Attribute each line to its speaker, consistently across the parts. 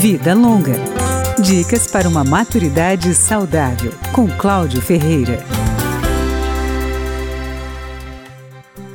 Speaker 1: Vida Longa. Dicas para uma maturidade saudável, com Cláudio Ferreira.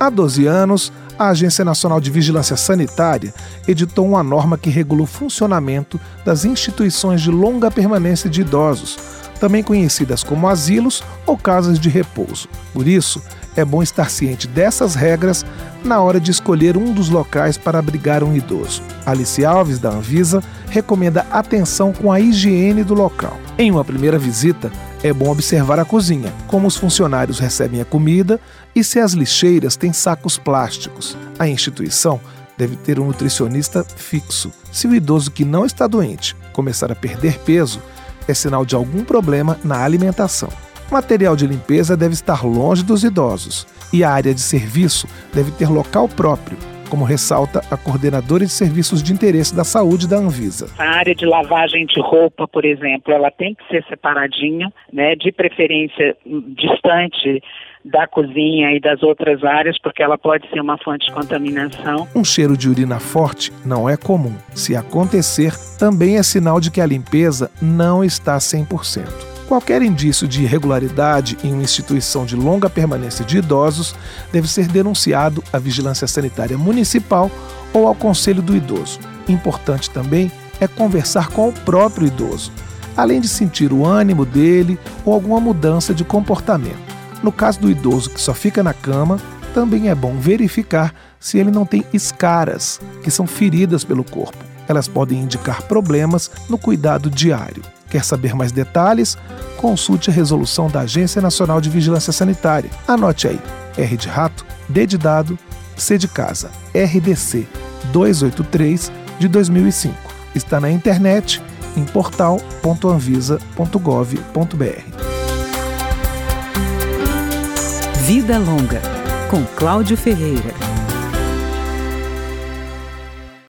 Speaker 2: Há 12 anos, a Agência Nacional de Vigilância Sanitária editou uma norma que regula o funcionamento das instituições de longa permanência de idosos, também conhecidas como asilos ou casas de repouso. Por isso, é bom estar ciente dessas regras na hora de escolher um dos locais para abrigar um idoso. Alice Alves, da Anvisa, recomenda atenção com a higiene do local. Em uma primeira visita, é bom observar a cozinha, como os funcionários recebem a comida e se as lixeiras têm sacos plásticos. A instituição deve ter um nutricionista fixo. Se o idoso que não está doente começar a perder peso, é sinal de algum problema na alimentação. O material de limpeza deve estar longe dos idosos e a área de serviço deve ter local próprio, como ressalta a coordenadora de serviços de interesse da saúde da Anvisa.
Speaker 3: A área de lavagem de roupa, por exemplo, ela tem que ser separadinha, né, de preferência distante da cozinha e das outras áreas, porque ela pode ser uma fonte de contaminação.
Speaker 2: Um cheiro de urina forte não é comum. Se acontecer, também é sinal de que a limpeza não está 100%. Qualquer indício de irregularidade em uma instituição de longa permanência de idosos deve ser denunciado à Vigilância Sanitária Municipal ou ao Conselho do Idoso. Importante também é conversar com o próprio idoso, além de sentir o ânimo dele ou alguma mudança de comportamento. No caso do idoso que só fica na cama, também é bom verificar se ele não tem escaras, que são feridas pelo corpo. Elas podem indicar problemas no cuidado diário. Quer saber mais detalhes? Consulte a resolução da Agência Nacional de Vigilância Sanitária. Anote aí: R de rato, D de dado, C de casa, RDC 283 de 2005. Está na internet em portal.anvisa.gov.br.
Speaker 1: Vida Longa, com Cláudio Ferreira.